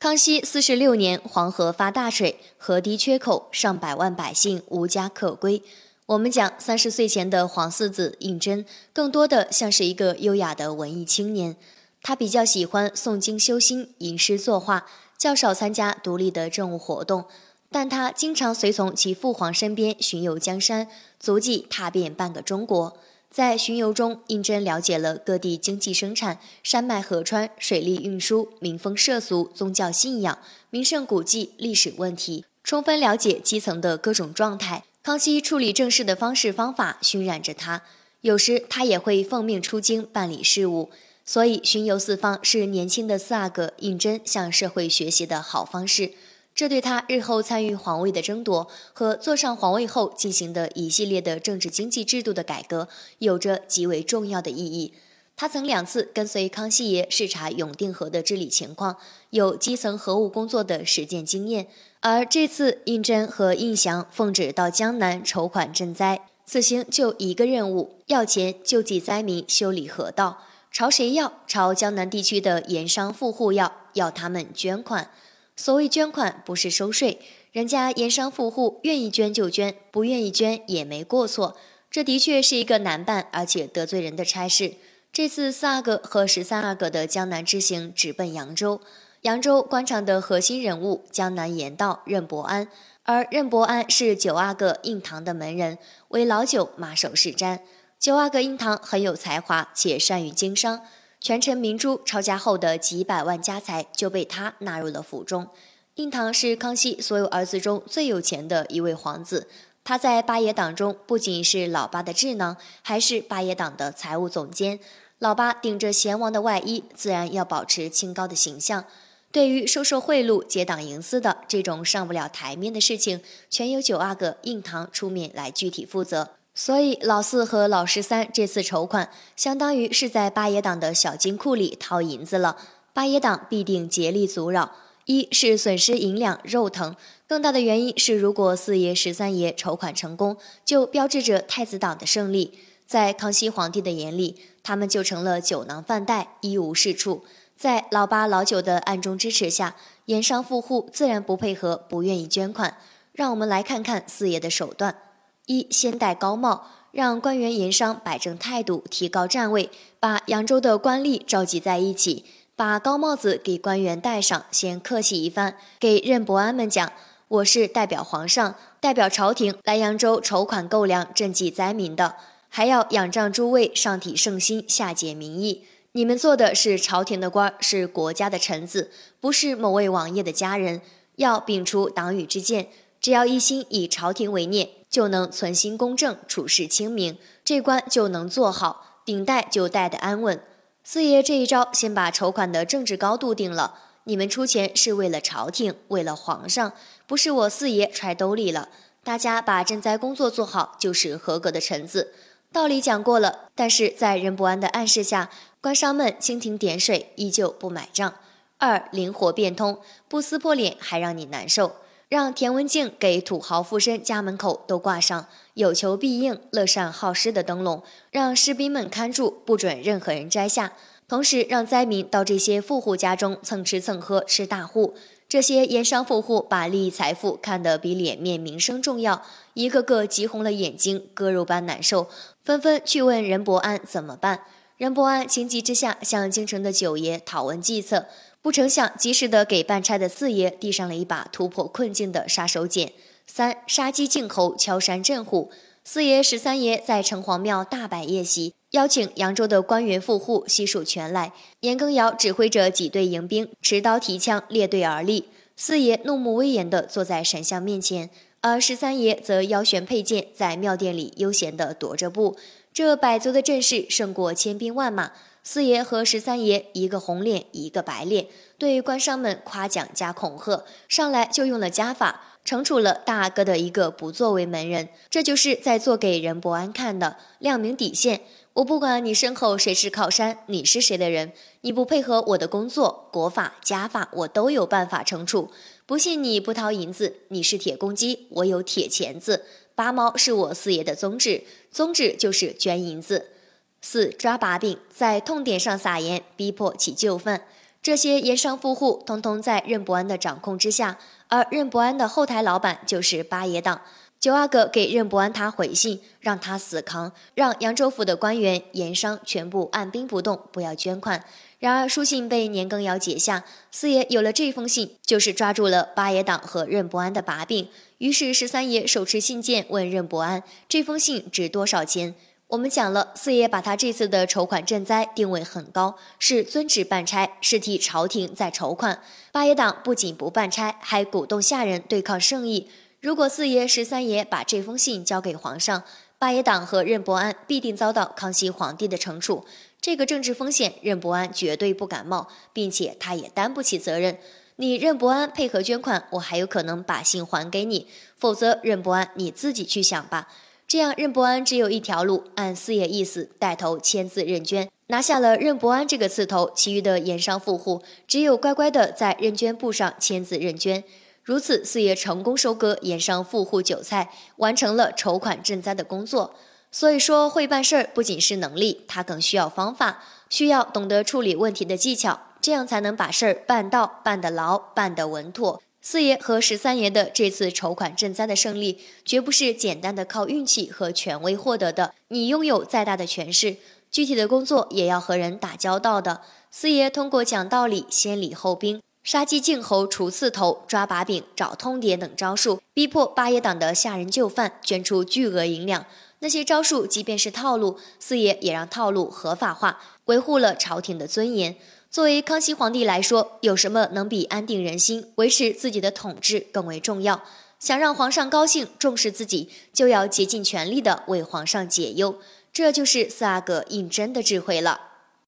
康熙四十六年，黄河发大水，河堤缺口，上百万百姓无家可归。我们讲三十岁前的皇四子胤禛，更多的像是一个优雅的文艺青年。他比较喜欢诵经修心、吟诗作画，较少参加独立的政务活动。但他经常随从其父皇身边巡游江山，足迹踏遍半个中国。在巡游中，胤禛了解了各地经济生产、山脉河川、水利运输、民风社俗、宗教信仰、名胜古迹、历史问题，充分了解基层的各种状态。康熙处理政事的方式方法熏染着他，有时他也会奉命出京办理事务。所以，巡游四方是年轻的四阿哥胤禛向社会学习的好方式。这对他日后参与皇位的争夺和坐上皇位后进行的一系列的政治经济制度的改革有着极为重要的意义。他曾两次跟随康熙爷视察永定河的治理情况，有基层河务工作的实践经验。而这次胤禛和胤祥奉旨到江南筹款赈灾，此行就一个任务：要钱救济灾民、修理河道。朝谁要？朝江南地区的盐商富户要，要他们捐款。所谓捐款不是收税，人家盐商富户愿意捐就捐，不愿意捐也没过错。这的确是一个难办而且得罪人的差事。这次四阿哥和十三阿哥的江南之行直奔扬州，扬州官场的核心人物江南盐道任伯安，而任伯安是九阿哥胤堂的门人，为老九马首是瞻。九阿哥胤堂很有才华且善于经商。权臣明珠抄家后的几百万家财就被他纳入了府中。胤堂是康熙所有儿子中最有钱的一位皇子，他在八爷党中不仅是老八的智囊，还是八爷党的财务总监。老八顶着贤王的外衣，自然要保持清高的形象。对于收受贿赂、结党营私的这种上不了台面的事情，全由九阿哥胤堂出面来具体负责。所以，老四和老十三这次筹款，相当于是在八爷党的小金库里掏银子了。八爷党必定竭力阻扰，一是损失银两肉疼，更大的原因是，如果四爷、十三爷筹款成功，就标志着太子党的胜利。在康熙皇帝的眼里，他们就成了酒囊饭袋，一无是处。在老八、老九的暗中支持下，盐商富户自然不配合，不愿意捐款。让我们来看看四爷的手段。一先戴高帽，让官员盐商摆正态度，提高站位，把扬州的官吏召集在一起，把高帽子给官员戴上，先客气一番，给任伯安们讲：“我是代表皇上，代表朝廷来扬州筹款购粮，赈济灾民的，还要仰仗诸位上体圣心，下解民意。你们做的是朝廷的官，是国家的臣子，不是某位王爷的家人，要摒除党羽之见，只要一心以朝廷为念。”就能存心公正，处事清明，这关就能做好，顶戴就戴得安稳。四爷这一招，先把筹款的政治高度定了。你们出钱是为了朝廷，为了皇上，不是我四爷揣兜里了。大家把赈灾工作做好，就是合格的臣子。道理讲过了，但是在任不安的暗示下，官商们蜻蜓点水，依旧不买账。二灵活变通，不撕破脸，还让你难受。让田文镜给土豪富绅家门口都挂上有求必应、乐善好施的灯笼，让士兵们看住，不准任何人摘下。同时，让灾民到这些富户家中蹭吃蹭喝，吃大户。这些盐商富户把利益财富看得比脸面名声重要，一个个急红了眼睛，割肉般难受，纷纷去问任伯安怎么办。任伯安情急之下向京城的九爷讨问计策。不成想，及时的给办差的四爷递上了一把突破困境的杀手锏。三杀鸡儆猴，敲山震虎。四爷、十三爷在城隍庙大摆夜席，邀请扬州的官员富户悉数全来。严羹尧指挥着几队迎兵，持刀提枪，列队而立。四爷怒目威严地坐在神像面前，而十三爷则腰悬佩剑，在庙殿里悠闲地踱着步。这百足的阵势胜过千兵万马。四爷和十三爷，一个红脸，一个白脸，对官商们夸奖加恐吓，上来就用了家法，惩处了大哥的一个不作为门人。这就是在做给任伯安看的，亮明底线。我不管你身后谁是靠山，你是谁的人，你不配合我的工作，国法家法我都有办法惩处。不信你不掏银子，你是铁公鸡，我有铁钳子。拔毛是我四爷的宗旨，宗旨就是捐银子。四抓把柄，在痛点上撒盐，逼迫其就范。这些盐商富户通通在任伯安的掌控之下，而任伯安的后台老板就是八爷党。九阿哥给任伯安他回信，让他死扛，让扬州府的官员、盐商全部按兵不动，不要捐款。然而书信被年羹尧解下，四爷有了这封信，就是抓住了八爷党和任伯安的把柄。于是十三爷手持信件问任伯安：“这封信值多少钱？”我们讲了，四爷把他这次的筹款赈灾定位很高，是遵旨办差，是替朝廷在筹款。八爷党不仅不办差，还鼓动下人对抗圣意。如果四爷、十三爷把这封信交给皇上，八爷党和任伯安必定遭到康熙皇帝的惩处。这个政治风险，任伯安绝对不敢冒，并且他也担不起责任。你任伯安配合捐款，我还有可能把信还给你；否则，任伯安你自己去想吧。这样，任伯安只有一条路，按四爷意思带头签字认捐，拿下了任伯安这个刺头，其余的盐商富户只有乖乖的在认捐簿上签字认捐。如此，四爷成功收割盐商富户韭菜，完成了筹款赈灾的工作。所以说，会办事儿不仅是能力，他更需要方法，需要懂得处理问题的技巧，这样才能把事儿办到、办得牢、办得稳妥。四爷和十三爷的这次筹款赈灾的胜利，绝不是简单的靠运气和权威获得的。你拥有再大的权势，具体的工作也要和人打交道的。四爷通过讲道理、先礼后兵。杀鸡儆猴、除刺头、抓把柄、找通牒等招数，逼迫八爷党的下人就范，捐出巨额银两。那些招数即便是套路，四爷也让套路合法化，维护了朝廷的尊严。作为康熙皇帝来说，有什么能比安定人心、维持自己的统治更为重要？想让皇上高兴、重视自己，就要竭尽全力的为皇上解忧。这就是四阿哥胤禛的智慧了。